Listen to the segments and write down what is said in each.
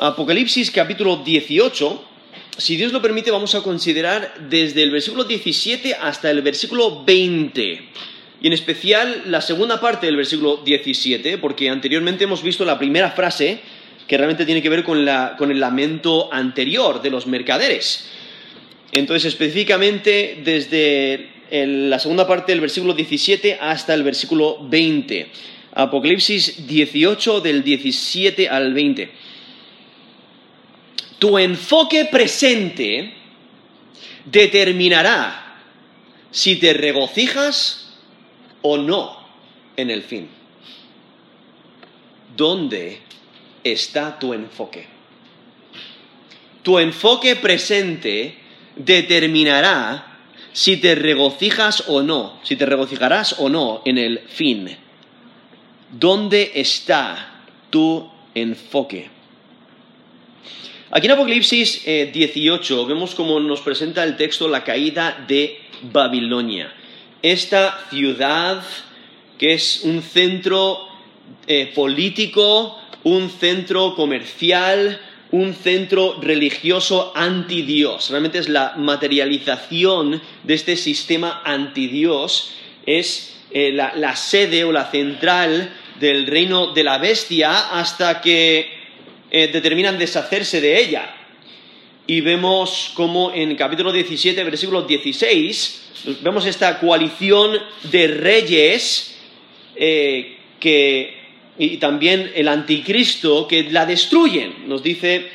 Apocalipsis capítulo 18, si Dios lo permite, vamos a considerar desde el versículo 17 hasta el versículo 20. Y en especial la segunda parte del versículo 17, porque anteriormente hemos visto la primera frase que realmente tiene que ver con, el lamento anterior de los mercaderes. Entonces, específicamente desde la segunda parte del versículo 17 hasta el versículo 20. Apocalipsis 18 del 17 al 20. Tu enfoque presente determinará si te regocijas o no en el fin. ¿Dónde está tu enfoque? Tu enfoque presente determinará si te regocijas o no, si te regocijarás o no en el fin. ¿Dónde está tu enfoque? Aquí en Apocalipsis 18 eh, vemos cómo nos presenta el texto la caída de Babilonia. Esta ciudad que es un centro eh, político, un centro comercial, un centro religioso anti Dios. Realmente es la materialización de este sistema anti Dios. Es eh, la, sede o la central del reino de la bestia hasta que eh, determinan deshacerse de ella. Y vemos como en capítulo 17, versículo 16, vemos esta coalición de reyes eh, que y también el anticristo que la destruyen. Nos dice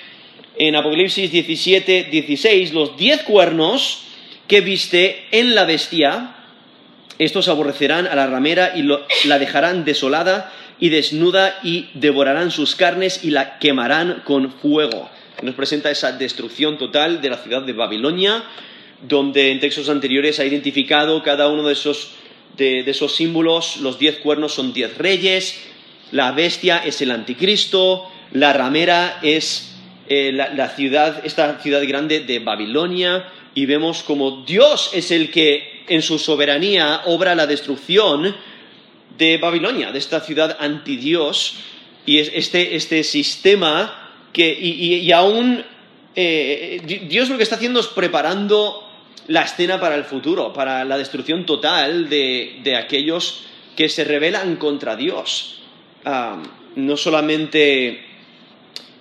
en Apocalipsis 17, 16, los diez cuernos que viste en la bestia, estos aborrecerán a la ramera y la dejarán desolada y desnuda y devorarán sus carnes y la quemarán con fuego. Nos presenta esa destrucción total de la ciudad de Babilonia, donde en textos anteriores ha identificado cada uno de esos, de esos símbolos, los diez cuernos son diez reyes, la bestia es el anticristo, la ramera es eh, la, ciudad, esta ciudad grande de Babilonia, y vemos como Dios es el que en su soberanía obra la destrucción de Babilonia, de esta ciudad antidios, y es este, este sistema que, y, aún eh, Dios lo que está haciendo es preparando la escena para el futuro, para la destrucción total de aquellos que se rebelan contra Dios. No solamente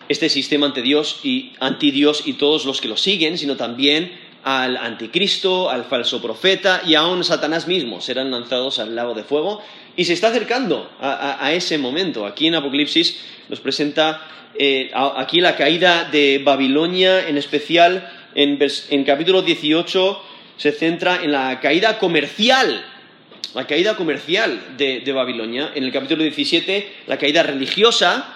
este sistema ante Dios y anti Dios y todos los que lo siguen, sino también al anticristo, al falso profeta y aún Satanás mismo. Serán lanzados al lago de fuego y se está acercando a, ese momento. Aquí en Apocalipsis nos presenta eh, aquí la caída de Babilonia, en especial en, en capítulo 18 se centra en la caída comercial la caída comercial de, Babilonia, en el capítulo 17 la caída religiosa,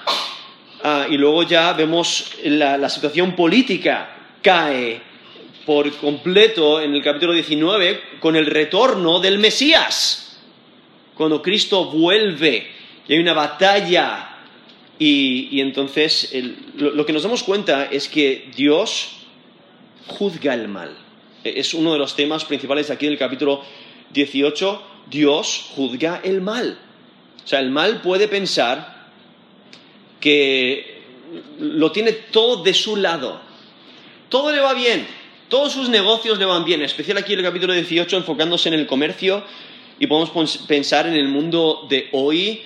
ah, y luego ya vemos la, situación política. Cae por completo en el capítulo 19 con el retorno del Mesías, cuando Cristo vuelve y hay una batalla y, entonces lo, que nos damos cuenta es que Dios juzga el mal. Es uno de los temas principales aquí del capítulo 18 Dios juzga el mal. O sea, el mal puede pensar que lo tiene todo de su lado. Todo le va bien, todos sus negocios le van bien, especial aquí en el capítulo 18 enfocándose en el comercio y podemos pensar en el mundo de hoy,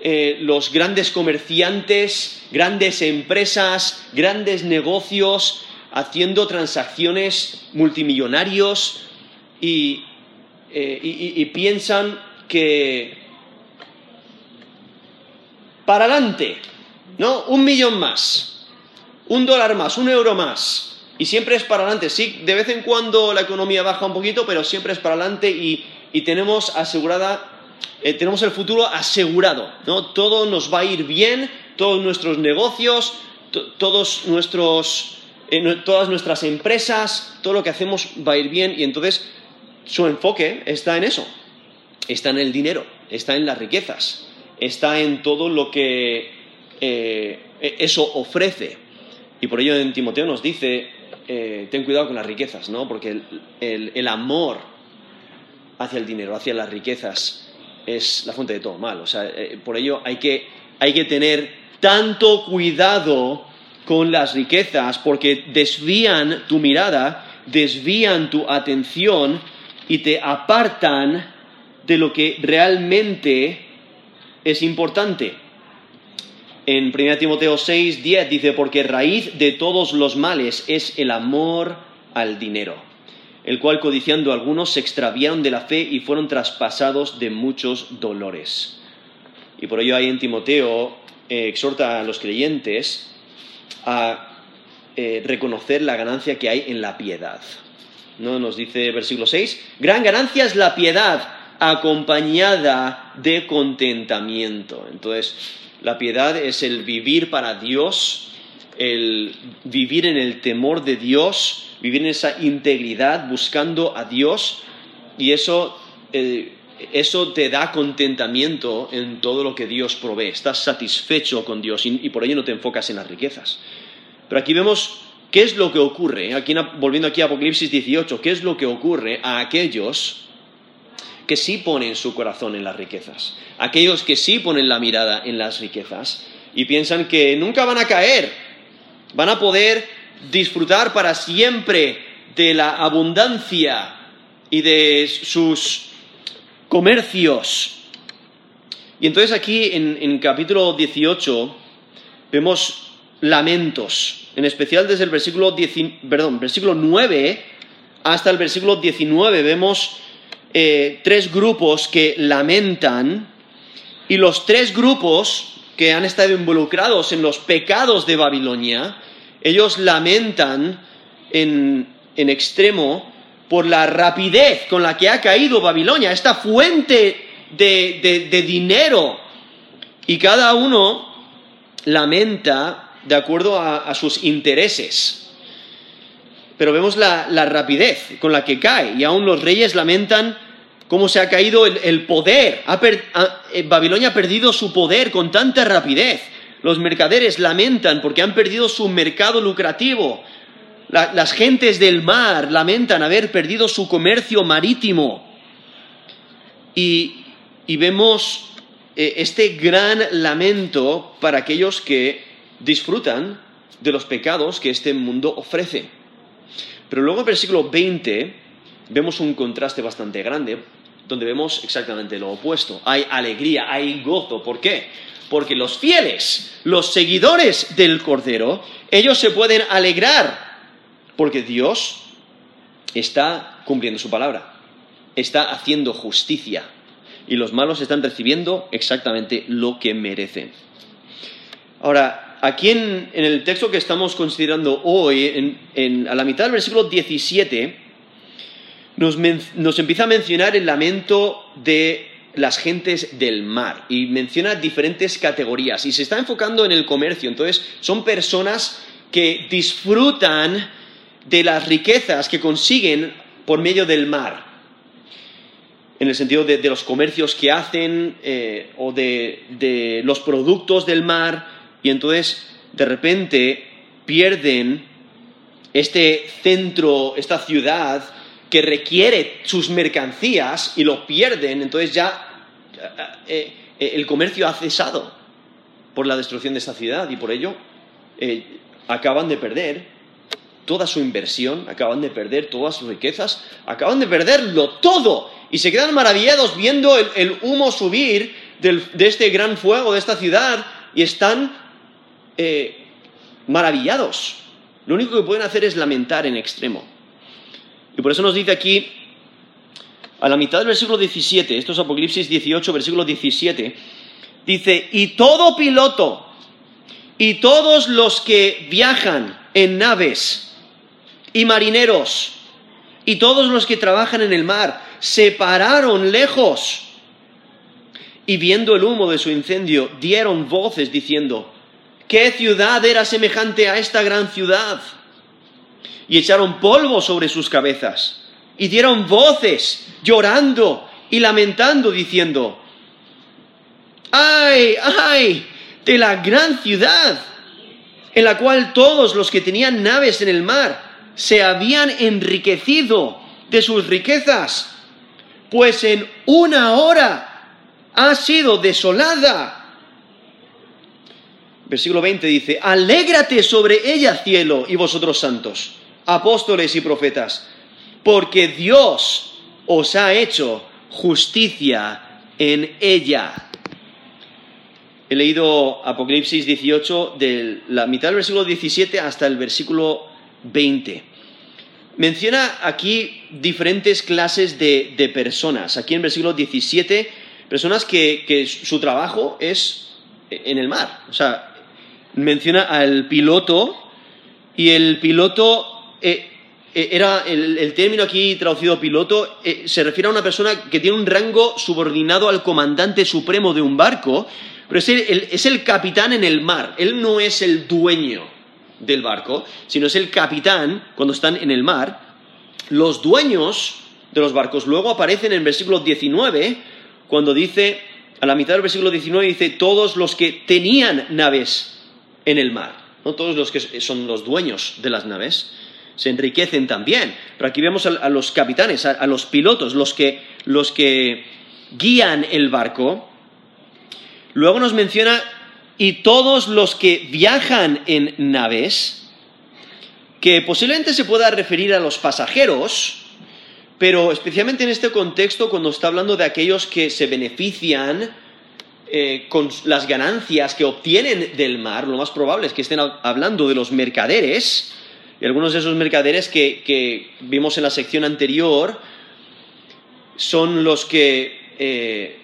eh, los grandes comerciantes, grandes empresas, grandes negocios haciendo transacciones multimillonarios y eh, y, piensan que para adelante, ¿no? Un millón más, un dólar más, un euro más. Y siempre es para adelante. Sí, de vez en cuando la economía baja un poquito, pero siempre es para adelante y, tenemos asegurada, eh, tenemos el futuro asegurado, ¿no? Todo nos va a ir bien, todos nuestros negocios, todos nuestros, eh, todas nuestras empresas, todo lo que hacemos va a ir bien y entonces su enfoque está en eso, está en el dinero, está en las riquezas, está en todo lo que eh, eso ofrece. Y por ello en Timoteo nos dice, ten cuidado con las riquezas, ¿no? Porque el, amor hacia el dinero, hacia las riquezas, es la fuente de todo mal. O sea, eh, por ello hay que, hay que tener tanto cuidado con las riquezas porque desvían tu mirada, desvían tu atención y te apartan de lo que realmente es importante. En 1 Timoteo 6, 10 dice, porque raíz de todos los males es el amor al dinero, el cual codiciando algunos se extraviaron de la fe y fueron traspasados de muchos dolores. Y por ello ahí en Timoteo eh, exhorta a los creyentes a eh, reconocer la ganancia que hay en la piedad. ¿No? Nos dice versículo 6, gran ganancia es la piedad acompañada de contentamiento. Entonces, la piedad es el vivir para Dios, el vivir en el temor de Dios, vivir en esa integridad buscando a Dios y eso, eh, eso te da contentamiento en todo lo que Dios provee. Estás satisfecho con Dios y, por ello no te enfocas en las riquezas. Pero aquí vemos qué es lo que ocurre, aquí, volviendo aquí a Apocalipsis 18, qué es lo que ocurre a aquellos que sí ponen su corazón en las riquezas, aquellos que sí ponen la mirada en las riquezas y piensan que nunca van a caer, van a poder disfrutar para siempre de la abundancia y de sus comercios. Y entonces aquí en, en capítulo 18 vemos lamentos, en especial desde el versículo, perdón, versículo 9 hasta el versículo 19 vemos eh, tres grupos que lamentan y los tres grupos que han estado involucrados en los pecados de Babilonia, ellos lamentan en, extremo por la rapidez con la que ha caído Babilonia, esta fuente de, dinero. Y cada uno lamenta de acuerdo a sus intereses pero vemos la, rapidez con la que cae y aún los reyes lamentan cómo se ha caído el, poder. Eh, Babilonia ha perdido su poder con tanta rapidez. Los mercaderes lamentan porque han perdido su mercado lucrativo. las gentes del mar lamentan haber perdido su comercio marítimo. Y, vemos eh, este gran lamento para aquellos que disfrutan de los pecados que este mundo ofrece. Pero luego en el versículo 20 vemos un contraste bastante grande, donde vemos exactamente lo opuesto. Hay alegría, hay gozo. ¿Por qué? Porque los fieles, los seguidores del Cordero, ellos se pueden alegrar, porque Dios está cumpliendo su palabra, está haciendo justicia, y los malos están recibiendo exactamente lo que merecen. Ahora, aquí en, el texto que estamos considerando hoy, a la mitad del versículo 17, nos, nos empieza a mencionar el lamento de las gentes del mar y menciona diferentes categorías y se está enfocando en el comercio. Entonces, son personas que disfrutan de las riquezas que consiguen por medio del mar, en el sentido de, los comercios que hacen eh, o de los productos del mar y entonces de repente pierden este centro, esta ciudad que requiere sus mercancías y lo pierden, entonces ya eh, eh, el comercio ha cesado por la destrucción de esta ciudad y por ello eh, acaban de perder toda su inversión, acaban de perder todas sus riquezas, acaban de perderlo todo y se quedan maravillados viendo el, humo subir de este gran fuego de esta ciudad y están maravillados. Lo único que pueden hacer es lamentar en extremo. Y por eso nos dice aquí, a la mitad del versículo 17, esto es Apocalipsis 18, versículo 17, dice, y todo piloto y todos los que viajan en naves y marineros y todos los que trabajan en el mar se pararon lejos y viendo el humo de su incendio dieron voces diciendo, ¿Qué ciudad era semejante a esta gran ciudad? Y echaron polvo sobre sus cabezas y dieron voces llorando y lamentando diciendo, ¡ay, ay! de la gran ciudad en la cual todos los que tenían naves en el mar se habían enriquecido de sus riquezas, pues en una hora ha sido desolada versículo 20 dice, alégrate sobre ella cielo y vosotros santos, apóstoles y profetas, porque Dios os ha hecho justicia en ella. He leído Apocalipsis 18 de la mitad del versículo 17 hasta el versículo 20. Menciona aquí diferentes clases de, personas. Aquí en el versículo 17, personas que, su trabajo es en el mar. O sea, menciona al piloto y el piloto eh, eh, era el, término aquí traducido piloto eh, se refiere a una persona que tiene un rango subordinado al comandante supremo de un barco, pero es es el capitán en el mar. Él no es el dueño del barco, sino es el capitán cuando están en el mar. Los dueños de los barcos luego aparecen en el versículo 19, cuando dice, a la mitad del versículo 19 dice, todos los que tenían naves en el mar, no todos los que son los dueños de las naves, se enriquecen también. Pero aquí vemos a, los capitanes, a, los pilotos, los que, los que guían el barco. Luego nos menciona y todos los que viajan en naves, que posiblemente se pueda referir a los pasajeros, pero especialmente en este contexto cuando está hablando de aquellos que se benefician eh, con las ganancias que obtienen del mar, lo más probable es que estén hablando de los mercaderes, y algunos de esos mercaderes que, vimos en la sección anterior son los que eh,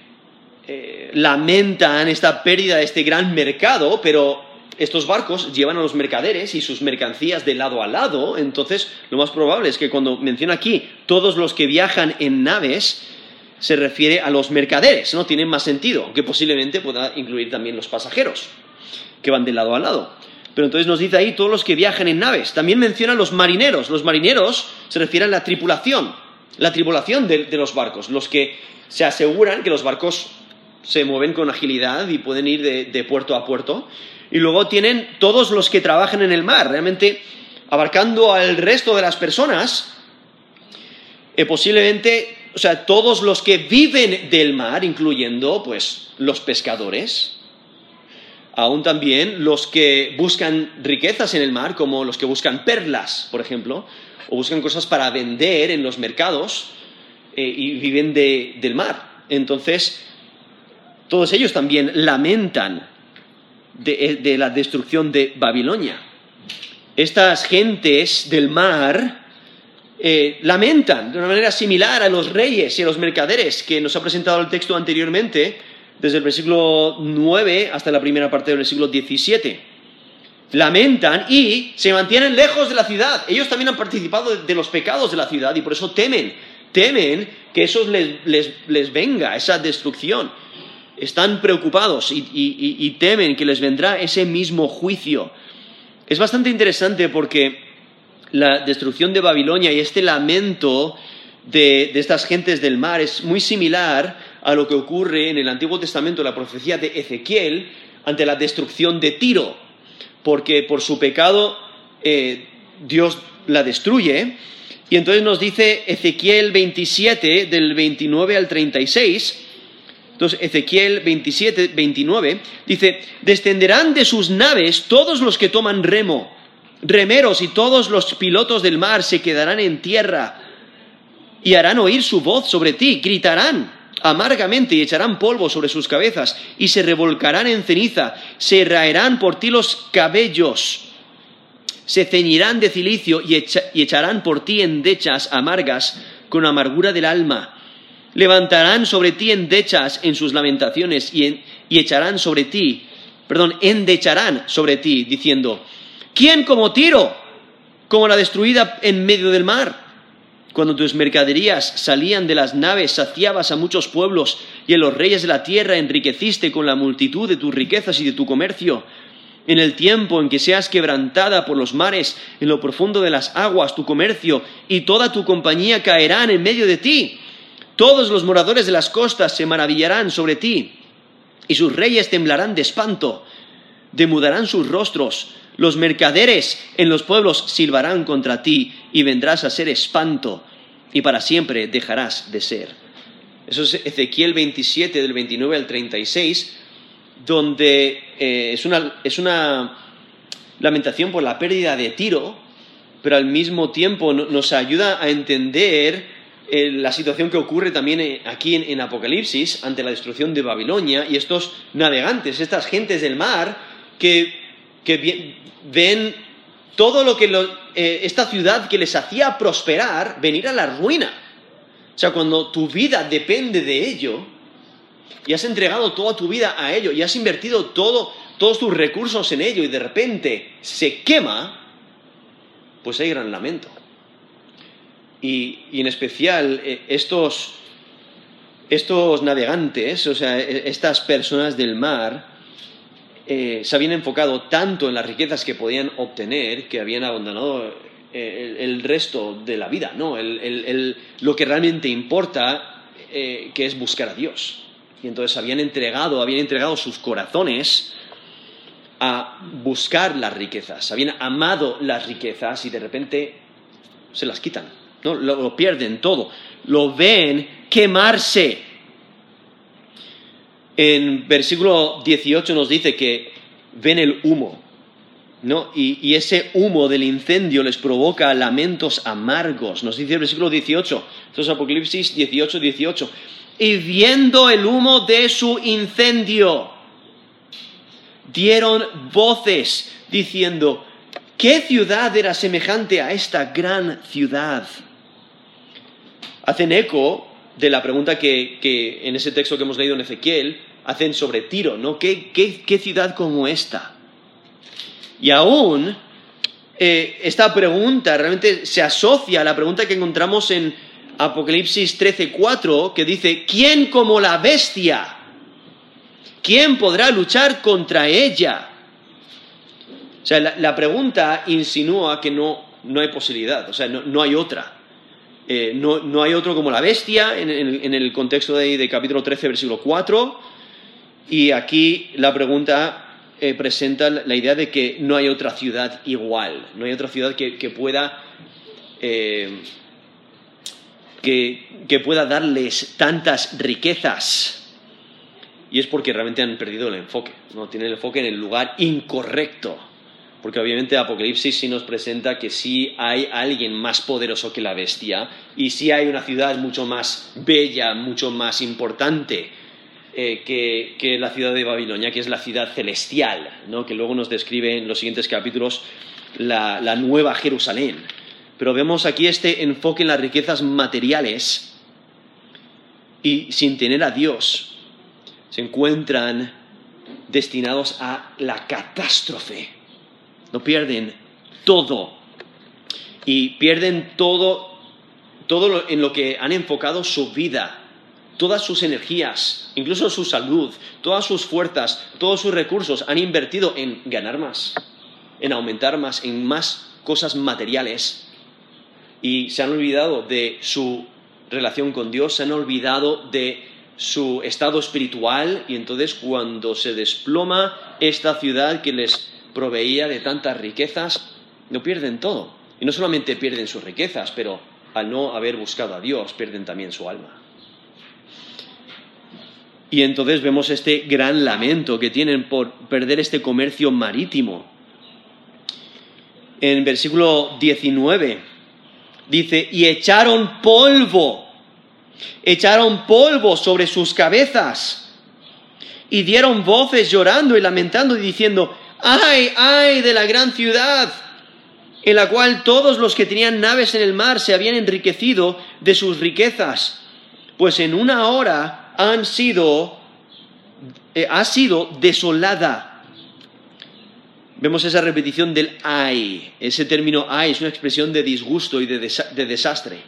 eh, lamentan esta pérdida de este gran mercado, pero estos barcos llevan a los mercaderes y sus mercancías de lado a lado, entonces lo más probable es que cuando menciona aquí todos los que viajan en naves, se refiere a los mercaderes, ¿no? Tienen más sentido, aunque posiblemente pueda incluir también los pasajeros, que van de lado a lado. Pero entonces nos dice ahí todos los que viajan en naves. También menciona los marineros. Los marineros se refieren a la tripulación, la tripulación de los barcos, los que se aseguran que los barcos se mueven con agilidad y pueden ir de, puerto a puerto. Y luego tienen todos los que trabajan en el mar, realmente abarcando al resto de las personas, eh, posiblemente, o sea, todos los que viven del mar, incluyendo pues los pescadores, aún también los que buscan riquezas en el mar, como los que buscan perlas, por ejemplo, o buscan cosas para vender en los mercados eh, y viven del mar. Entonces, todos ellos también lamentan de, la destrucción de Babilonia. Estas gentes del mar eh, lamentan de una manera similar a los reyes y a los mercaderes que nos ha presentado el texto anteriormente, desde el versículo 9 hasta la primera parte del versículo 17. Lamentan y se mantienen lejos de la ciudad. Ellos también han participado de, los pecados de la ciudad y por eso temen, temen que eso les venga, esa destrucción están preocupados y, temen que les vendrá ese mismo juicio. Es bastante interesante porque la destrucción de Babilonia y este lamento de, estas gentes del mar es muy similar a lo que ocurre en el Antiguo Testamento, la profecía de Ezequiel, ante la destrucción de Tiro, porque por su pecado eh, Dios la destruye. Y entonces nos dice Ezequiel 27, del 29 al 36, entonces, Ezequiel 27, 29 dice, descenderán de sus naves todos los que toman remo, remeros y todos los pilotos del mar se quedarán en tierra y harán oír su voz sobre ti, gritarán amargamente y echarán polvo sobre sus cabezas y se revolcarán en ceniza, se raerán por ti los cabellos, se ceñirán de cilicio y, y echarán por ti endechas amargas con amargura del alma. Levantarán sobre ti endechas en sus lamentaciones y, echarán sobre ti, perdón, endecharán sobre ti, diciendo, ¿quién como Tiro, como la destruida en medio del mar? Cuando tus mercaderías salían de las naves, saciabas a muchos pueblos y a los reyes de la tierra enriqueciste con la multitud de tus riquezas y de tu comercio. En el tiempo en que seas quebrantada por los mares, en lo profundo de las aguas, tu comercio y toda tu compañía caerán en medio de ti todos los moradores de las costas se maravillarán sobre ti, y sus reyes temblarán de espanto, demudarán sus rostros, los mercaderes en los pueblos silbarán contra ti, y vendrás a ser espanto, y para siempre dejarás de ser. Eso es Ezequiel 27 del 29 al 36. donde eh, es, una, es una lamentación por la pérdida de Tiro, pero al mismo tiempo nos ayuda a entender eh, la situación que ocurre también eh, aquí en, Apocalipsis ante la destrucción de Babilonia y estos navegantes, estas gentes del mar que, ven todo lo que eh, esta ciudad que les hacía prosperar venir a la ruina. O sea, cuando tu vida depende de ello y has entregado toda tu vida a ello y has invertido todo, todos tus recursos en ello y de repente se quema, pues hay gran lamento. Y, en especial eh, estos, estos navegantes, o sea, e, estas personas del mar, eh, se habían enfocado tanto en las riquezas que podían obtener que habían abandonado eh, el, resto de la vida, ¿no? lo que realmente importa, que es buscar a Dios. Y entonces habían entregado, habían entregado sus corazones a buscar las riquezas, habían amado las riquezas y de repente se las quitan, ¿no? lo, pierden todo, lo ven quemarse. En versículo 18 nos dice que ven el humo, ¿no? Y, ese humo del incendio les provoca lamentos amargos. Nos dice el versículo 18, esto es Apocalipsis 18, 18. Y viendo el humo de su incendio, dieron voces diciendo, ¿qué ciudad era semejante a esta gran ciudad? Hacen eco de la pregunta que, en ese texto que hemos leído en Ezequiel hacen sobre Tiro, ¿no? ¿Qué, ciudad como esta? Y aún eh, esta pregunta realmente se asocia a la pregunta que encontramos en Apocalipsis 13:4, que dice, ¿quién como la bestia? ¿quién podrá luchar contra ella? O sea, la, pregunta insinúa que no, hay posibilidad, o sea, no, hay otra. Eh, no, hay otro como la bestia en, el contexto de, capítulo 13, versículo 4. Y aquí la pregunta eh, presenta la idea de que no hay otra ciudad igual, no hay otra ciudad que, pueda eh, que, pueda darles tantas riquezas. Y es porque realmente han perdido el enfoque, ¿no? Tienen el enfoque en el lugar incorrecto. Porque obviamente Apocalipsis sí nos presenta que sí hay alguien más poderoso que la bestia y sí hay una ciudad mucho más bella, mucho más importante eh, que, la ciudad de Babilonia, que es la ciudad celestial, ¿no? que luego nos describe en los siguientes capítulos la, la nueva Jerusalén. Pero vemos aquí este enfoque en las riquezas materiales y sin tener a Dios se encuentran destinados a la catástrofe. No pierden todo. Y pierden todo, todo en lo que han enfocado su vida, todas sus energías, incluso su salud, todas sus fuerzas, todos sus recursos han invertido en ganar más, en aumentar más, en más cosas materiales. Y se han olvidado de su relación con Dios, se han olvidado de su estado espiritual y entonces cuando se desploma esta ciudad que les proveía de tantas riquezas, no pierden todo. Y no solamente pierden sus riquezas, pero al no haber buscado a Dios, pierden también su alma. Y entonces vemos este gran lamento que tienen por perder este comercio marítimo. En versículo 19 dice, y echaron polvo echaron polvo sobre sus cabezas y dieron voces llorando y lamentando y diciendo, ay, ay de la gran ciudad, en la cual todos los que tenían naves en el mar se habían enriquecido de sus riquezas, pues en una hora han sido, eh, ha sido desolada. Vemos esa repetición del ay. Ese término ay es una expresión de disgusto y de, desastre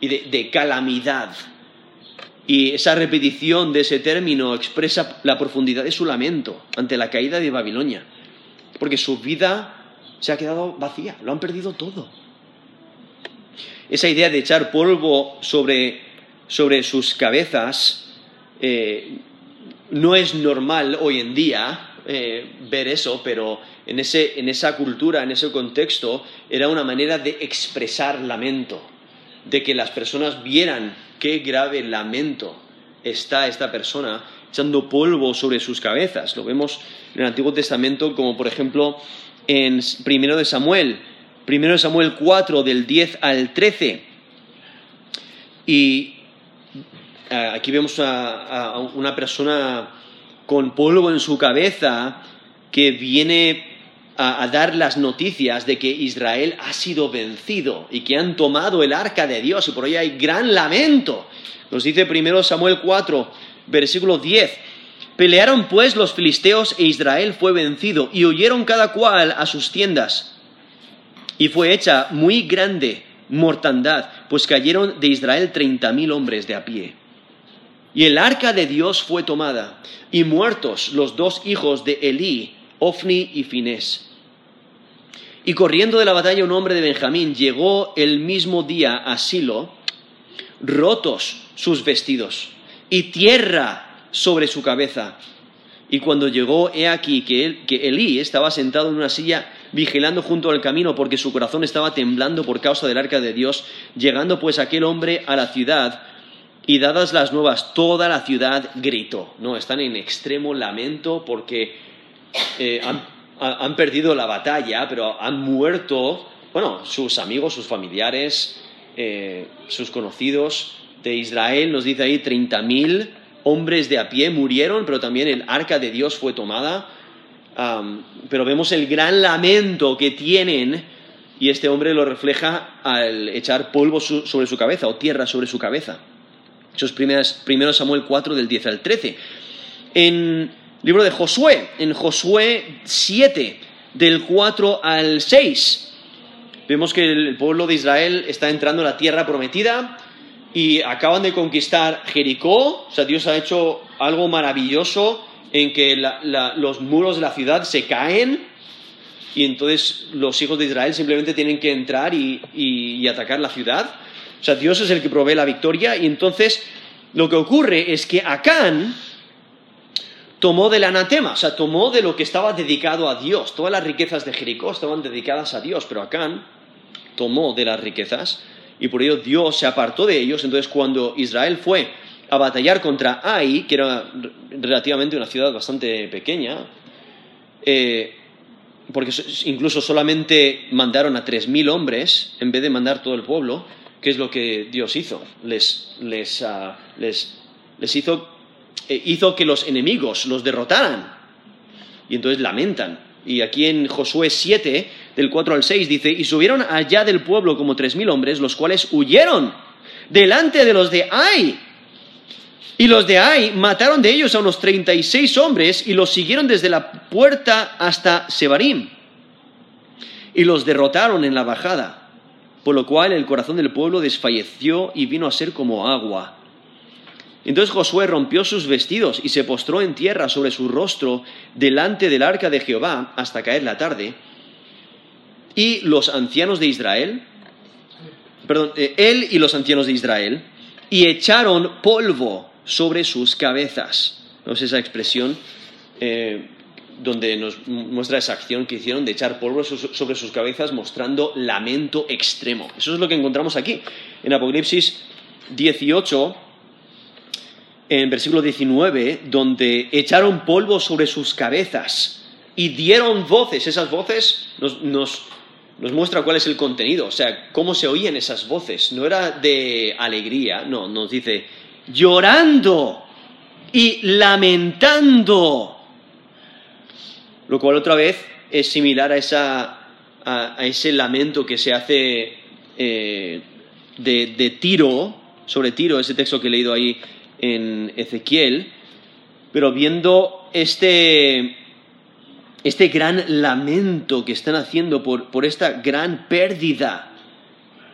y de calamidad. Y esa repetición de ese término expresa la profundidad de su lamento ante la caída de Babilonia, porque su vida se ha quedado vacía, lo han perdido todo. Esa idea de echar polvo sobre, sus cabezas eh, no es normal hoy en día eh, ver eso, pero en, en esa cultura, en ese contexto, era una manera de expresar lamento, de que las personas vieran qué grave lamento está esta persona echando polvo sobre sus cabezas. Lo vemos en el Antiguo Testamento como por ejemplo en Primero de Samuel, Primero de Samuel 4 del 10 al 13. Y aquí vemos a, una persona con polvo en su cabeza que viene a, dar las noticias de que Israel ha sido vencido y que han tomado el arca de Dios y por ello hay gran lamento. Nos dice primero Samuel 4, versículo 10. Pelearon pues los filisteos e Israel fue vencido y huyeron cada cual a sus tiendas. Y fue hecha muy grande mortandad, pues cayeron de Israel treinta mil hombres de a pie. Y el arca de Dios fue tomada, y muertos los dos hijos de Elí, Ofni y Finés. Y corriendo de la batalla un hombre de Benjamín llegó el mismo día a Silo, rotos sus vestidos, y tierra sobre su cabeza. Y cuando llegó, he aquí que, que Elí estaba sentado en una silla vigilando junto al camino porque su corazón estaba temblando por causa del arca de Dios. Llegando pues aquel hombre a la ciudad y dadas las nuevas, toda la ciudad gritó. No, están en extremo lamento porque eh, han, perdido la batalla, pero han muerto, bueno, sus amigos, sus familiares, eh, sus conocidos de Israel, nos dice ahí, 30.000 hombres de a pie murieron, pero también el arca de Dios fue tomada pero vemos el gran lamento que tienen y este hombre lo refleja al echar polvo sobre su cabeza o tierra sobre su cabeza. Eso es primero Samuel 4 del 10 al 13. En el libro de Josué, en Josué 7 del 4 al 6, vemos que el pueblo de Israel está entrando en la tierra prometida y acaban de conquistar Jericó, o sea, Dios ha hecho algo maravilloso en que los muros de la ciudad se caen y entonces los hijos de Israel simplemente tienen que entrar y, atacar la ciudad. O sea, Dios es el que provee la victoria y entonces lo que ocurre es que Acán tomó del anatema, o sea, tomó de lo que estaba dedicado a Dios. Todas las riquezas de Jericó estaban dedicadas a Dios, pero Acán tomó de las riquezas y por ello Dios se apartó de ellos. Entonces cuando Israel fue a batallar contra Ai, que era relativamente una ciudad bastante pequeña, eh, porque incluso solamente mandaron a 3.000 hombres en vez de mandar todo el pueblo, que es lo que Dios hizo. Les, les, ah, les, les hizo, eh, hizo que los enemigos los derrotaran. Y entonces lamentan. Y aquí en Josué 7, del 4 al 6, dice, y subieron allá del pueblo como 3.000 hombres, los cuales huyeron delante de los de Ai y los de Ai mataron de ellos a unos 36 hombres y los siguieron desde la puerta hasta Sebarim. Y los derrotaron en la bajada, por lo cual el corazón del pueblo desfalleció y vino a ser como agua. Entonces Josué rompió sus vestidos y se postró en tierra sobre su rostro delante del arca de Jehová hasta caer la tarde. Y los ancianos de Israel, perdón, eh, él y los ancianos de Israel, y echaron polvo sobre sus cabezas. ¿No es esa expresión eh, donde nos muestra esa acción que hicieron de echar polvo sobre sus cabezas mostrando lamento extremo? Eso es lo que encontramos aquí, en Apocalipsis 18, en versículo 19, donde echaron polvo sobre sus cabezas y dieron voces. Esas voces nos, nos, nos muestra cuál es el contenido, o sea, cómo se oían esas voces. No era de alegría, no, nos dice llorando y lamentando. Lo cual otra vez es similar a, ese lamento que se hace eh, de, Tiro, sobre Tiro, ese texto que he leído ahí en Ezequiel, pero viendo este, este gran lamento que están haciendo por esta gran pérdida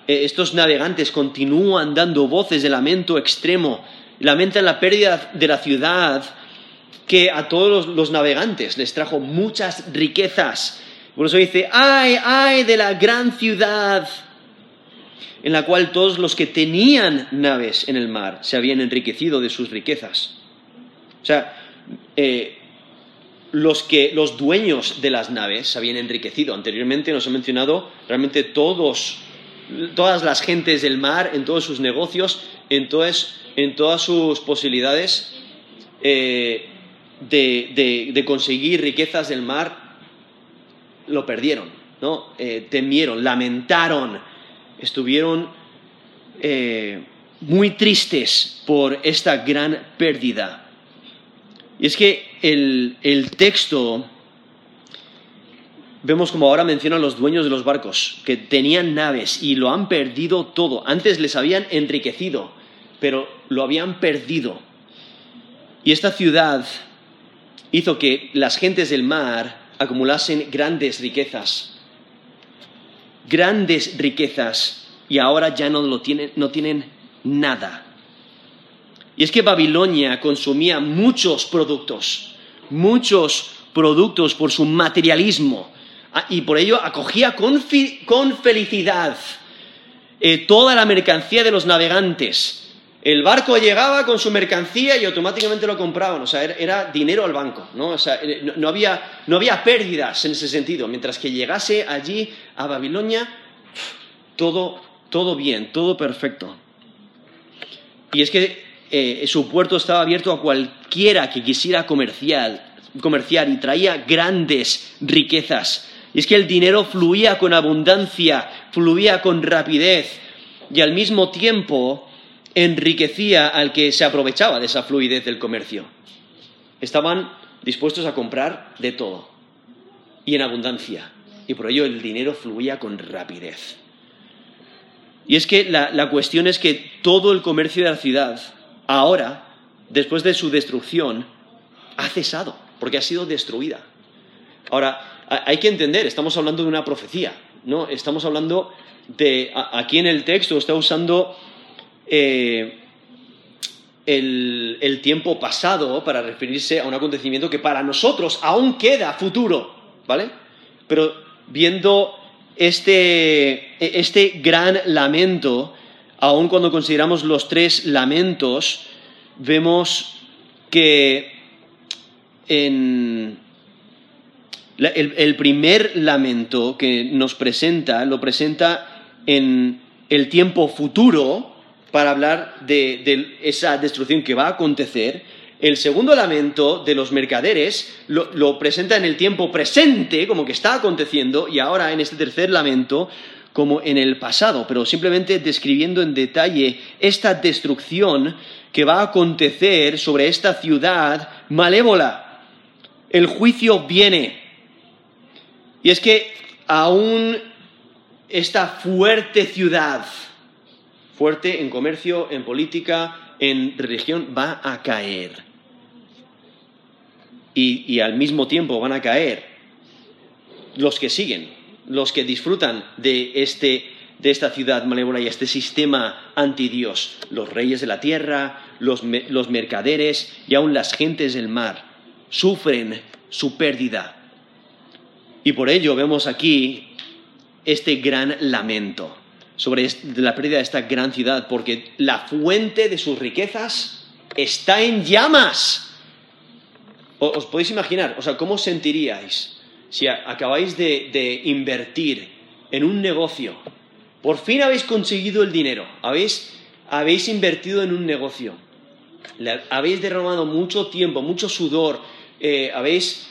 eh, estos navegantes continúan dando voces de lamento extremo, lamentan la pérdida de la ciudad que a todos los, navegantes les trajo muchas riquezas. Por eso dice, ay, ay de la gran ciudad en la cual todos los que tenían naves en el mar se habían enriquecido de sus riquezas. O sea, eh, los, que, los dueños de las naves se habían enriquecido. Anteriormente nos he mencionado realmente todos todas las gentes del mar, en todos sus negocios, en todas, sus posibilidades, eh, de, conseguir riquezas del mar, lo perdieron, ¿no? Eh, temieron, lamentaron, estuvieron eh, muy tristes por esta gran pérdida. Y es que el, el texto vemos como ahora mencionan los dueños de los barcos, que tenían naves y lo han perdido todo. Antes les habían enriquecido, pero lo habían perdido. Y esta ciudad hizo que las gentes del mar acumulasen grandes riquezas, grandes riquezas, y ahora ya no, lo tienen, no tienen nada. Y es que Babilonia consumía muchos productos, muchos productos por su materialismo, y por ello acogía con, felicidad eh, toda la mercancía de los navegantes. El barco llegaba con su mercancía y automáticamente lo compraban, o sea, era, dinero al banco, ¿no? O sea, eh, no, había, no había pérdidas en ese sentido. Mientras que llegase allí a Babilonia, todo, todo bien, todo perfecto. Y es que eh, su puerto estaba abierto a cualquiera que quisiera comerciar, comerciar y traía grandes riquezas. Y es que el dinero fluía con abundancia, fluía con rapidez y al mismo tiempo enriquecía al que se aprovechaba de esa fluidez del comercio. Estaban dispuestos a comprar de todo y en abundancia. Y por ello el dinero fluía con rapidez. Y es que la, la cuestión es que todo el comercio de la ciudad, ahora, después de su destrucción, ha cesado, porque ha sido destruida. Ahora, hay que entender, estamos hablando de una profecía, ¿no? Estamos hablando de, aquí en el texto está usando eh, el, tiempo pasado para referirse a un acontecimiento que para nosotros aún queda futuro, ¿vale? Pero viendo este, este gran lamento, aun cuando consideramos los tres lamentos, vemos que en, el, primer lamento que nos presenta, lo presenta en el tiempo futuro para hablar de, esa destrucción que va a acontecer. El segundo lamento de los mercaderes lo, lo, presenta en el tiempo presente, como que está aconteciendo, y ahora en este tercer lamento, como en el pasado, pero simplemente describiendo en detalle esta destrucción que va a acontecer sobre esta ciudad malévola. El juicio viene, y es que aún esta fuerte ciudad, fuerte en comercio, en política, en religión, va a caer. Y, al mismo tiempo van a caer los que siguen, los que disfrutan de, este, de esta ciudad malévola y este sistema anti-Dios, los reyes de la tierra, los, los mercaderes y aún las gentes del mar, sufren su pérdida y por ello vemos aquí este gran lamento sobre la pérdida de esta gran ciudad, porque la fuente de sus riquezas está en llamas. ¿Os podéis imaginar? O sea, ¿cómo sentiríais si acabáis de, invertir en un negocio? Por fin habéis conseguido el dinero, habéis, habéis invertido en un negocio, habéis derramado mucho tiempo, mucho sudor, eh, habéis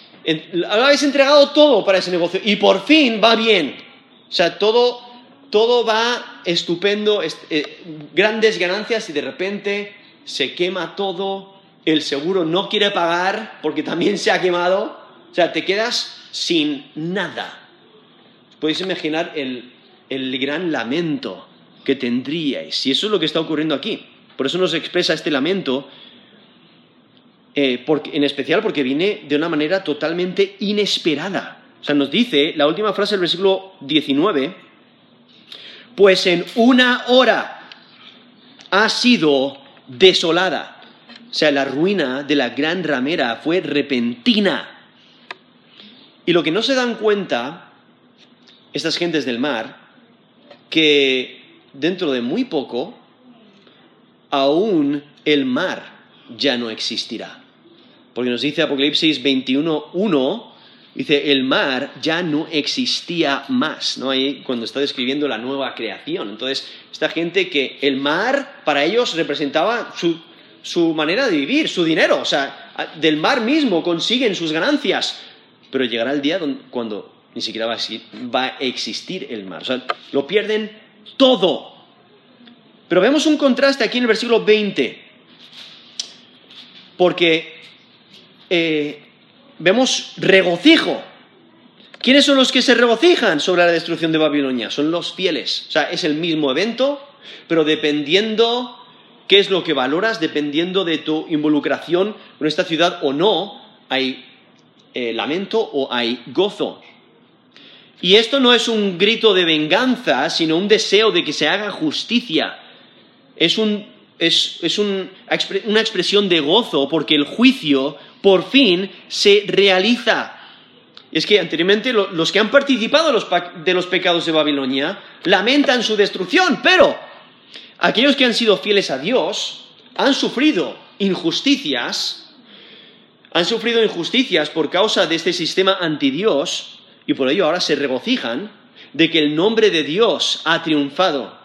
habéis entregado todo para ese negocio y por fin va bien. O sea, todo, todo va estupendo, eh, grandes ganancias y de repente se quema todo, el seguro no quiere pagar porque también se ha quemado. O sea, te quedas sin nada. Podéis imaginar el, el gran lamento que tendríais. Y eso es lo que está ocurriendo aquí. Por eso nos expresa este lamento eh, en especial porque viene de una manera totalmente inesperada. O sea, nos dice la última frase del versículo 19, pues en una hora ha sido desolada. O sea, la ruina de la gran ramera fue repentina. Y lo que no se dan cuenta estas gentes del mar, que dentro de muy poco, aún el mar ya no existirá. Porque nos dice Apocalipsis 21.1, dice, el mar ya no existía más, ¿no? Ahí cuando está describiendo la nueva creación. Entonces, esta gente que el mar para ellos representaba su manera de vivir, su dinero, o sea, del mar mismo consiguen sus ganancias, pero llegará el día cuando ni siquiera va a, existir el mar, o sea, lo pierden todo. Pero vemos un contraste aquí en el versículo 20, porque eh, vemos regocijo. ¿Quiénes son los que se regocijan sobre la destrucción de Babilonia? Son los fieles. O sea, es el mismo evento, pero dependiendo qué es lo que valoras, dependiendo de tu involucración con esta ciudad o no, hay eh, lamento o hay gozo. Y esto no es un grito de venganza, sino un deseo de que se haga justicia. Es, una expresión de gozo porque el juicio por fin se realiza. Es que anteriormente los que han participado de los pecados de Babilonia lamentan su destrucción, pero aquellos que han sido fieles a Dios han sufrido injusticias, han sufrido injusticias por causa de este sistema anti-Dios y por ello ahora se regocijan de que el nombre de Dios ha triunfado,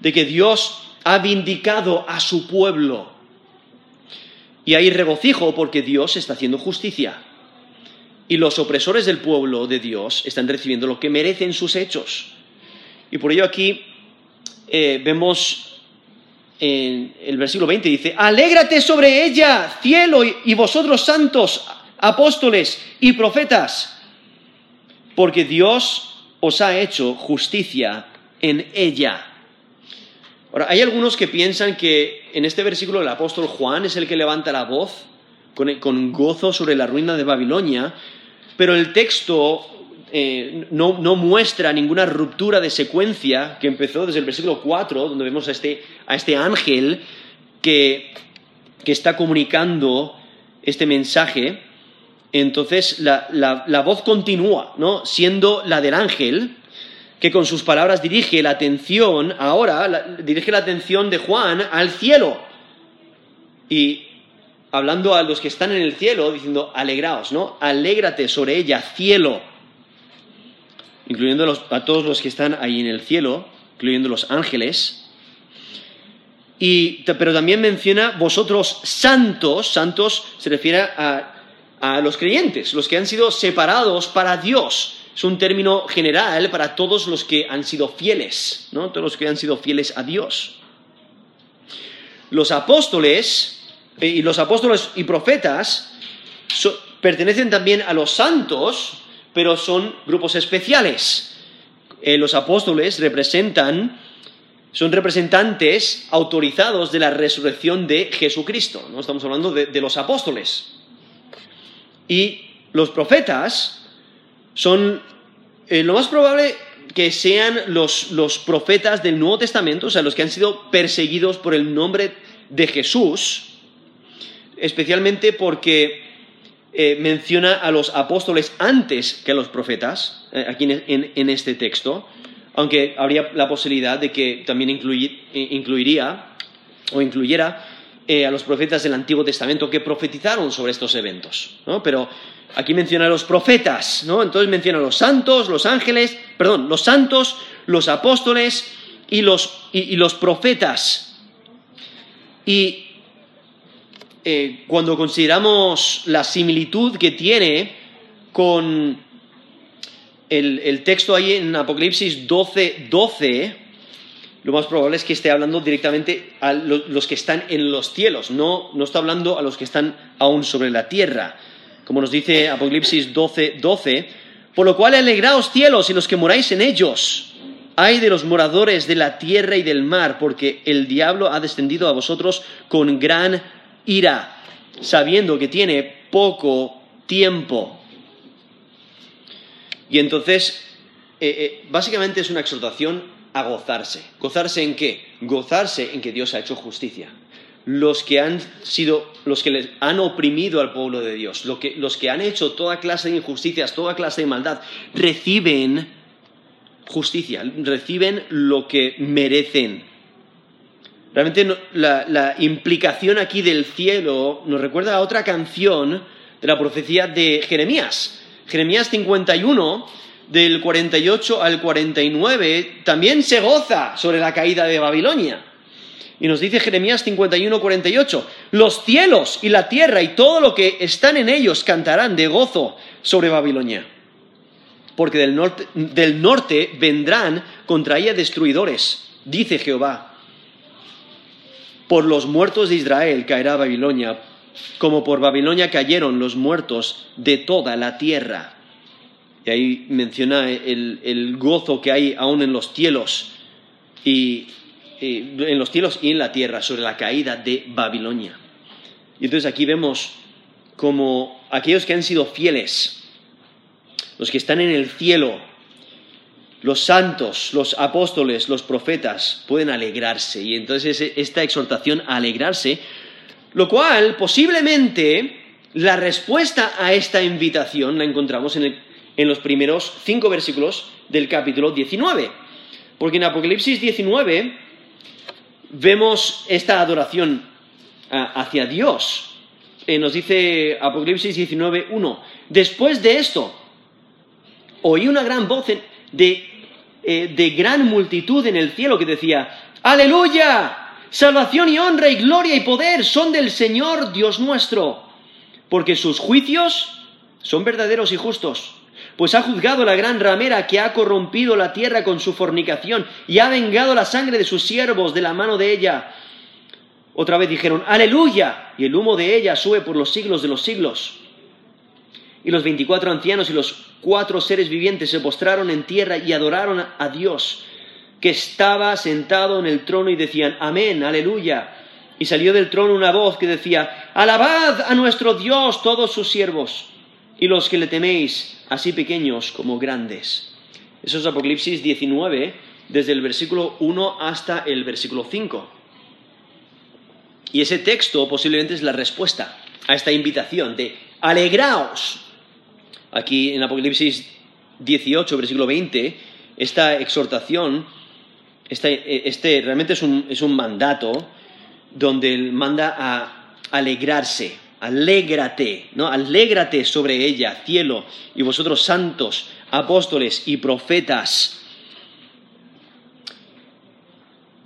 de que Dios ha vindicado a su pueblo. Y hay regocijo porque Dios está haciendo justicia y los opresores del pueblo de Dios están recibiendo lo que merecen sus hechos. Y por ello aquí eh, vemos en el versículo 20 dice, alégrate sobre ella, cielo y vosotros santos, apóstoles y profetas, porque Dios os ha hecho justicia en ella. Ahora, hay algunos que piensan que en este versículo el apóstol Juan es el que levanta la voz con gozo sobre la ruina de Babilonia, pero el texto eh, no, muestra ninguna ruptura de secuencia que empezó desde el versículo 4, donde vemos a este, este ángel que, está comunicando este mensaje. Entonces la, voz continúa, ¿no? siendo la del ángel, que con sus palabras dirige la atención, ahora dirige la atención de Juan al cielo. Y hablando a los que están en el cielo, diciendo, alegraos, ¿no? Alégrate sobre ella, cielo, incluyendo a todos los que están ahí en el cielo, incluyendo los ángeles. Y, pero también menciona vosotros santos, santos se refiere a, a los creyentes, los que han sido separados para Dios. Es un término general para todos los que han sido fieles, ¿no? Todos los que han sido fieles a Dios. Los apóstoles eh, y los apóstoles y profetas pertenecen también a los santos, pero son grupos especiales. Eh, los apóstoles representan, son representantes autorizados de la resurrección de Jesucristo. ¿no? Estamos hablando de, los apóstoles. Y los profetas son eh, lo más probable que sean los, los, profetas del Nuevo Testamento, o sea, los que han sido perseguidos por el nombre de Jesús, especialmente porque eh, menciona a los apóstoles antes que a los profetas, eh, aquí en, este texto, aunque habría la posibilidad de que también eh, incluiría o incluyera a los profetas del Antiguo Testamento que profetizaron sobre estos eventos. Pero aquí menciona a los profetas, ¿no? entonces menciona a los santos, los ángeles, perdón, los santos, los apóstoles y los, y los profetas. Y eh, cuando consideramos la similitud que tiene con el, texto ahí en Apocalipsis 12, 12, lo más probable es que esté hablando directamente a los que están en los cielos, no, no está hablando a los que están aún sobre la tierra. Como nos dice Apocalipsis 12, 12, por lo cual alegraos cielos y los que moráis en ellos. Ay de los moradores de la tierra y del mar, porque el diablo ha descendido a vosotros con gran ira, sabiendo que tiene poco tiempo. Y entonces, eh, eh, básicamente es una exhortación a gozarse. ¿Gozarse en qué? Gozarse en que Dios ha hecho justicia. Los que han sido, los que les han oprimido al pueblo de Dios, los que han hecho toda clase de injusticias, toda clase de maldad, reciben justicia, reciben lo que merecen. Realmente la, implicación aquí del cielo nos recuerda a otra canción de la profecía de Jeremías. Jeremías 51, del 48 al 49, también se goza sobre la caída de Babilonia. Y nos dice Jeremías 51, 48, los cielos y la tierra y todo lo que están en ellos cantarán de gozo sobre Babilonia. Porque del norte, vendrán contra ella destruidores, dice Jehová. Por los muertos de Israel caerá Babilonia, como por Babilonia cayeron los muertos de toda la tierra. Y ahí menciona el, el gozo que hay aún en los cielos y en los cielos y en la tierra sobre la caída de Babilonia. Y entonces aquí vemos como aquellos que han sido fieles, los que están en el cielo, los santos, los apóstoles, los profetas, pueden alegrarse. Y entonces esta exhortación a alegrarse, lo cual posiblemente la respuesta a esta invitación la encontramos en, en los primeros cinco versículos del capítulo 19. Porque en Apocalipsis 19 vemos esta adoración ah, hacia Dios. Eh, nos dice Apocalipsis 19, 1. Después de esto, oí una gran voz de, eh, de gran multitud en el cielo que decía, aleluya, salvación y honra y gloria y poder son del Señor Dios nuestro, porque sus juicios son verdaderos y justos pues ha juzgado la gran ramera que ha corrompido la tierra con su fornicación y ha vengado la sangre de sus siervos de la mano de ella. Otra vez dijeron, aleluya, y el humo de ella sube por los siglos de los siglos. Y los veinticuatro ancianos y los cuatro seres vivientes se postraron en tierra y adoraron a Dios, que estaba sentado en el trono y decían, amén, aleluya. Y salió del trono una voz que decía, alabad a nuestro Dios todos sus siervos y los que le teméis, así pequeños como grandes. Eso es Apocalipsis 19, desde el versículo 1 hasta el versículo 5. Y ese texto posiblemente es la respuesta a esta invitación de alegraos. Aquí en Apocalipsis 18, versículo 20, esta exhortación, este, este realmente es un, es un mandato donde él manda a alegrarse, alégrate, ¿no? Alégrate sobre ella, cielo, y vosotros santos, apóstoles y profetas.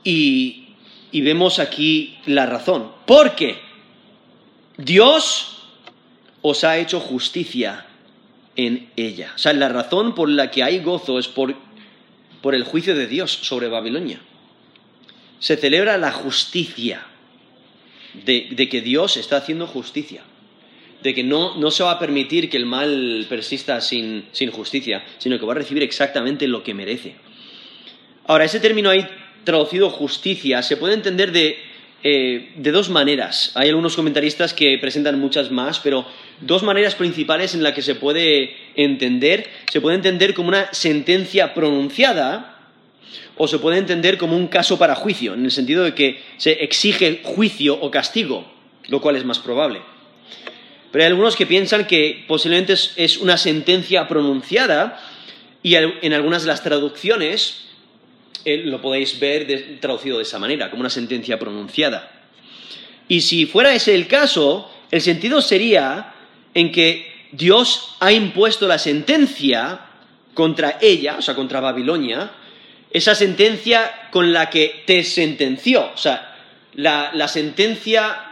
Y, y vemos aquí la razón. Porque Dios os ha hecho justicia en ella. O sea, la razón por la que hay gozo es por, por el juicio de Dios sobre Babilonia. Se celebra la justicia de, que Dios está haciendo justicia, de que no, no, se va a permitir que el mal persista sin, sin justicia, sino que va a recibir exactamente lo que merece. Ahora, ese término ahí traducido justicia se puede entender de, eh, de, dos maneras. Hay algunos comentaristas que presentan muchas más, pero dos maneras principales en las que se puede entender. Se puede entender como una sentencia pronunciada, o se puede entender como un caso para juicio, en el sentido de que se exige juicio o castigo, lo cual es más probable. Pero hay algunos que piensan que posiblemente es una sentencia pronunciada y en algunas de las traducciones eh, lo podéis ver traducido de esa manera, como una sentencia pronunciada. Y si fuera ese el caso, el sentido sería en que Dios ha impuesto la sentencia contra ella, o sea, contra Babilonia, esa sentencia con la que te sentenció. O sea, la, sentencia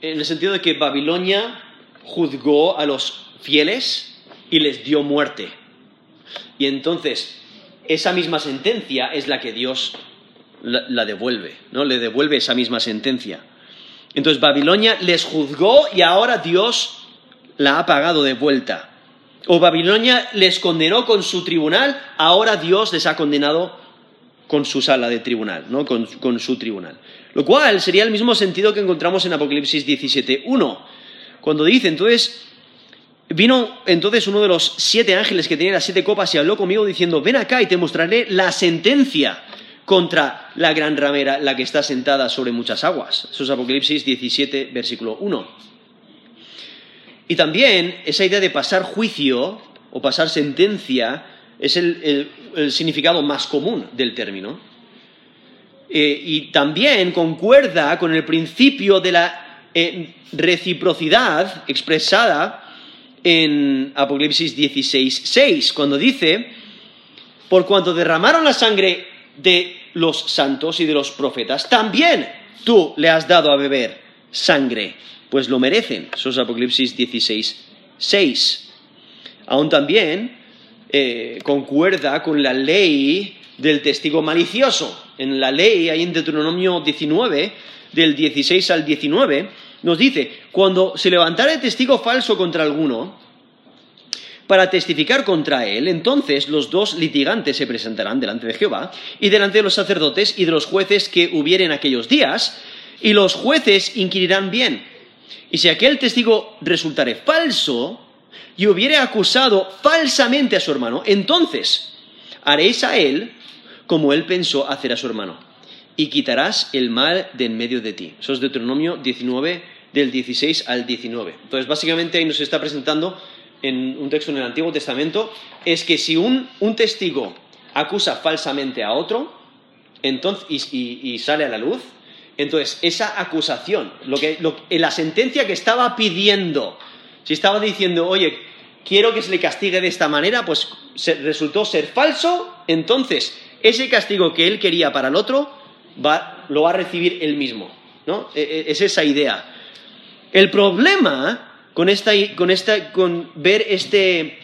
en el sentido de que Babilonia juzgó a los fieles y les dio muerte. Y entonces, esa misma sentencia es la que Dios la, la, devuelve, ¿no? Le devuelve esa misma sentencia. Entonces, Babilonia les juzgó y ahora Dios la ha pagado de vuelta. O Babilonia les condenó con su tribunal, ahora Dios les ha condenado con su sala de tribunal, ¿no? con, su tribunal. Lo cual sería el mismo sentido que encontramos en Apocalipsis 17.1, cuando dice, entonces, vino entonces uno de los siete ángeles que tenía las siete copas y habló conmigo diciendo, ven acá y te mostraré la sentencia contra la gran ramera, la que está sentada sobre muchas aguas. Eso es Apocalipsis 17, versículo 1. Y también esa idea de pasar juicio o pasar sentencia es el, significado más común del término. Eh, y también concuerda con el principio de la eh, reciprocidad expresada en Apocalipsis 16, 6, cuando dice, por cuanto derramaron la sangre de los santos y de los profetas, también tú le has dado a beber sangre, pues lo merecen. Eso es Apocalipsis 16, 6. Aún también eh, concuerda con la ley del testigo malicioso. En la ley, ahí en Deuteronomio 19, del 16 al 19, nos dice, cuando se levantara el testigo falso contra alguno, para testificar contra él, entonces los dos litigantes se presentarán delante de Jehová y delante de los sacerdotes y de los jueces que hubieren aquellos días, y los jueces inquirirán bien. Y si aquel testigo resultare falso y hubiere acusado falsamente a su hermano, entonces haréis a él como él pensó hacer a su hermano, y quitarás el mal de en medio de ti. Eso es Deuteronomio 19, del 16 al 19. Entonces, básicamente ahí nos está presentando en un texto en el Antiguo Testamento, es que si un, testigo acusa falsamente a otro entonces, y, sale a la luz, entonces esa acusación, lo que, la sentencia que estaba pidiendo, si estaba diciendo, oye, quiero que se le castigue de esta manera, pues resultó ser falso, entonces ese castigo que él quería para el otro lo va a recibir él mismo. ¿no? E, e, es esa idea. El problema con, ver este,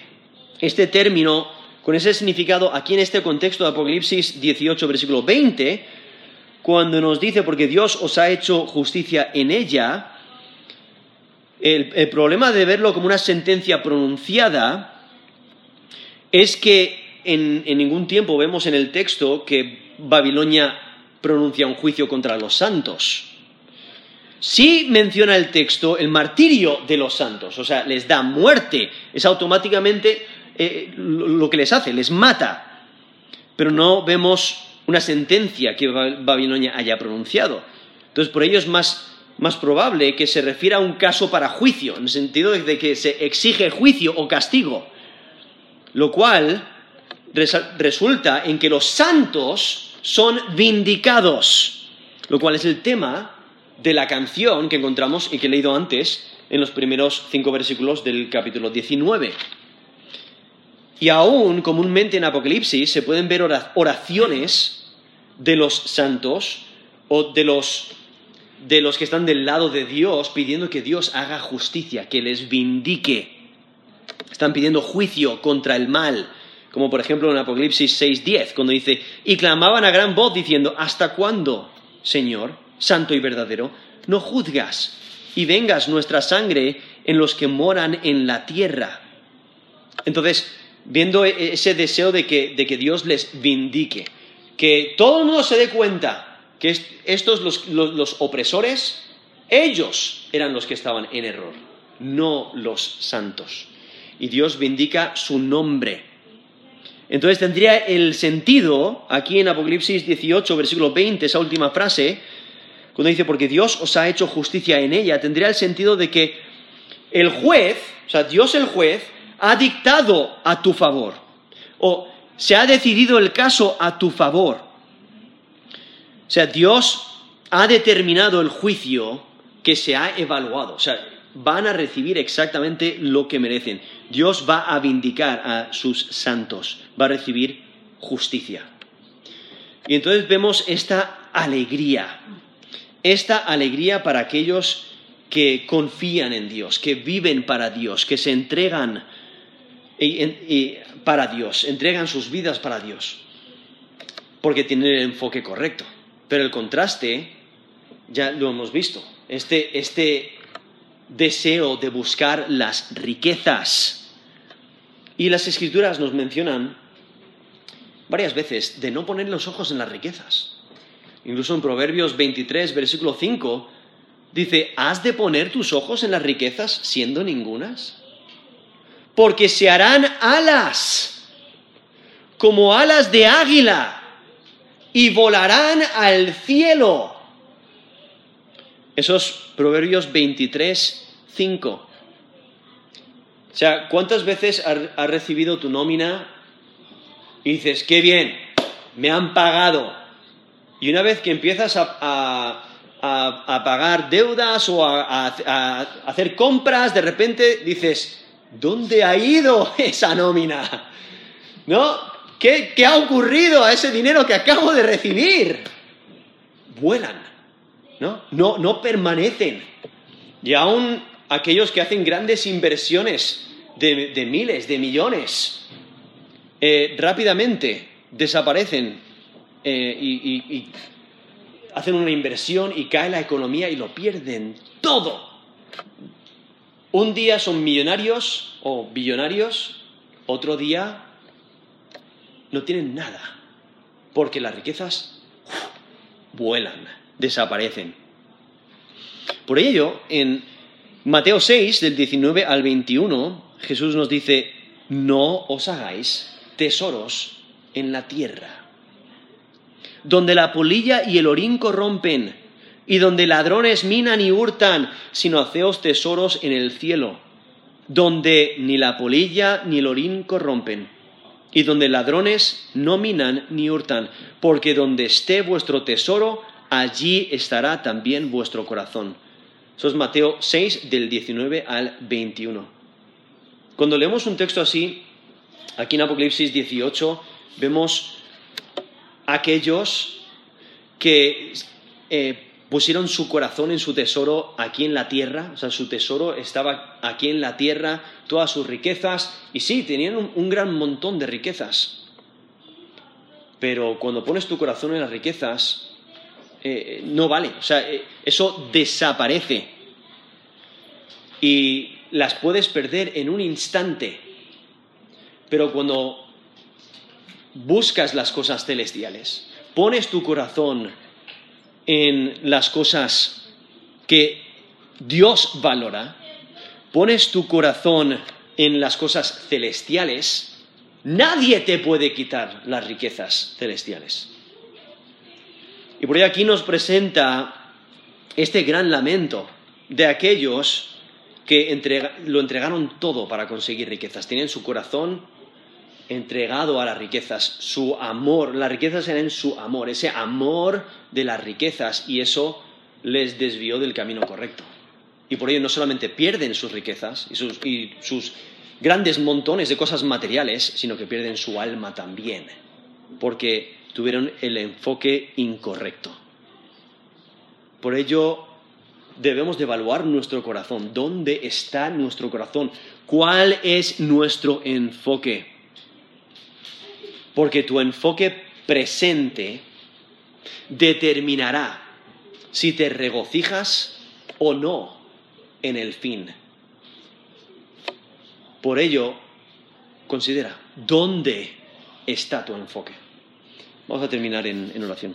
este, término, con ese significado aquí en este contexto de Apocalipsis 18, versículo 20, cuando nos dice, porque Dios os ha hecho justicia en ella, el, problema de verlo como una sentencia pronunciada es que en, ningún tiempo vemos en el texto que Babilonia pronuncia un juicio contra los santos. Sí menciona el texto el martirio de los santos, o sea, les da muerte, es automáticamente eh, lo que les hace, les mata. Pero no vemos una sentencia que Babilonia haya pronunciado. Entonces, por ello es más, probable que se refiera a un caso para juicio, en el sentido de que se exige juicio o castigo, lo cual resulta en que los santos son vindicados, lo cual es el tema de la canción que encontramos y que he leído antes en los primeros cinco versículos del capítulo 19. Y aún comúnmente en Apocalipsis se pueden ver oraciones de los santos o de los, de los que están del lado de Dios pidiendo que Dios haga justicia, que les vindique. Están pidiendo juicio contra el mal, como por ejemplo en Apocalipsis 6.10, cuando dice, y clamaban a gran voz diciendo, ¿hasta cuándo, Señor? santo y verdadero, no juzgas y vengas nuestra sangre en los que moran en la tierra. Entonces, viendo e-, ese deseo de que, Dios les vindique, que todo el mundo se dé cuenta que estos, los, los opresores, ellos eran los que estaban en error, no los santos. Y Dios vindica su nombre. Entonces tendría el sentido, aquí en Apocalipsis 18, versículo 20, esa última frase, cuando dice, porque Dios os ha hecho justicia en ella, tendría el sentido de que el juez, o sea, Dios el juez, ha dictado a tu favor, o se ha decidido el caso a tu favor. O sea, Dios ha determinado el juicio que se ha evaluado, o sea, van a recibir exactamente lo que merecen. Dios va a vindicar a sus santos, va a recibir justicia. Y entonces vemos esta alegría esta alegría para aquellos que confían en Dios, que viven para Dios, que se entregan para Dios, entregan sus vidas para Dios, porque tienen el enfoque correcto. Pero el contraste, ya lo hemos visto, este, este deseo de buscar las riquezas. Y las escrituras nos mencionan varias veces de no poner los ojos en las riquezas. Incluso en Proverbios 23, versículo 5, dice, ¿has de poner tus ojos en las riquezas siendo ningunas? Porque se harán alas, como alas de águila, y volarán al cielo. Esos Proverbios 23, 5. O sea, ¿cuántas veces has recibido tu nómina y dices, qué bien, me han pagado? Y una vez que empiezas a, pagar deudas o a, hacer compras, de repente dices, ¿dónde ha ido esa nómina? ¿No? ¿Qué, ¿Qué ha ocurrido a ese dinero que acabo de recibir? Vuelan, ¿no? No, no permanecen. Y aún aquellos que hacen grandes inversiones de, miles, de millones, eh, rápidamente desaparecen eh, y hacen una inversión y cae la economía y lo pierden todo. Un día son millonarios o billonarios, otro día no tienen nada, porque las riquezas vuelan, desaparecen. Por ello, en Mateo 6, del 19 al 21, Jesús nos dice, no os hagáis tesoros en la tierra, donde la polilla y el orín corrompen, y donde ladrones minan y hurtan, sino haceos tesoros en el cielo, donde ni la polilla ni el orín corrompen, y donde ladrones no minan ni hurtan, porque donde esté vuestro tesoro, allí estará también vuestro corazón. Eso es Mateo 6 del 19 al 21. Cuando leemos un texto así, aquí en Apocalipsis 18, vemos aquellos que eh, pusieron su corazón en su tesoro aquí en la tierra, o sea, su tesoro estaba aquí en la tierra, todas sus riquezas, y sí, tenían un, gran montón de riquezas. Pero cuando pones tu corazón en las riquezas, eh, no vale, o sea, eh, eso desaparece. Y las puedes perder en un instante. Pero cuando buscas las cosas celestiales, pones tu corazón en las cosas que Dios valora, pones tu corazón en las cosas celestiales, nadie te puede quitar las riquezas celestiales. Y por ahí aquí nos presenta este gran lamento de aquellos que lo entregaron todo para conseguir riquezas. Tienen su corazón entregado a las riquezas, su amor, las riquezas eran su amor, ese amor de las riquezas y eso les desvió del camino correcto. Y por ello no solamente pierden sus riquezas y sus, y sus grandes montones de cosas materiales, sino que pierden su alma también, porque tuvieron el enfoque incorrecto. Por ello debemos de evaluar nuestro corazón. ¿Dónde está nuestro corazón? ¿Cuál es nuestro enfoque? Porque tu enfoque presente determinará si te regocijas o no en el fin. Por ello, considera, ¿dónde está tu enfoque? Vamos a terminar en, oración.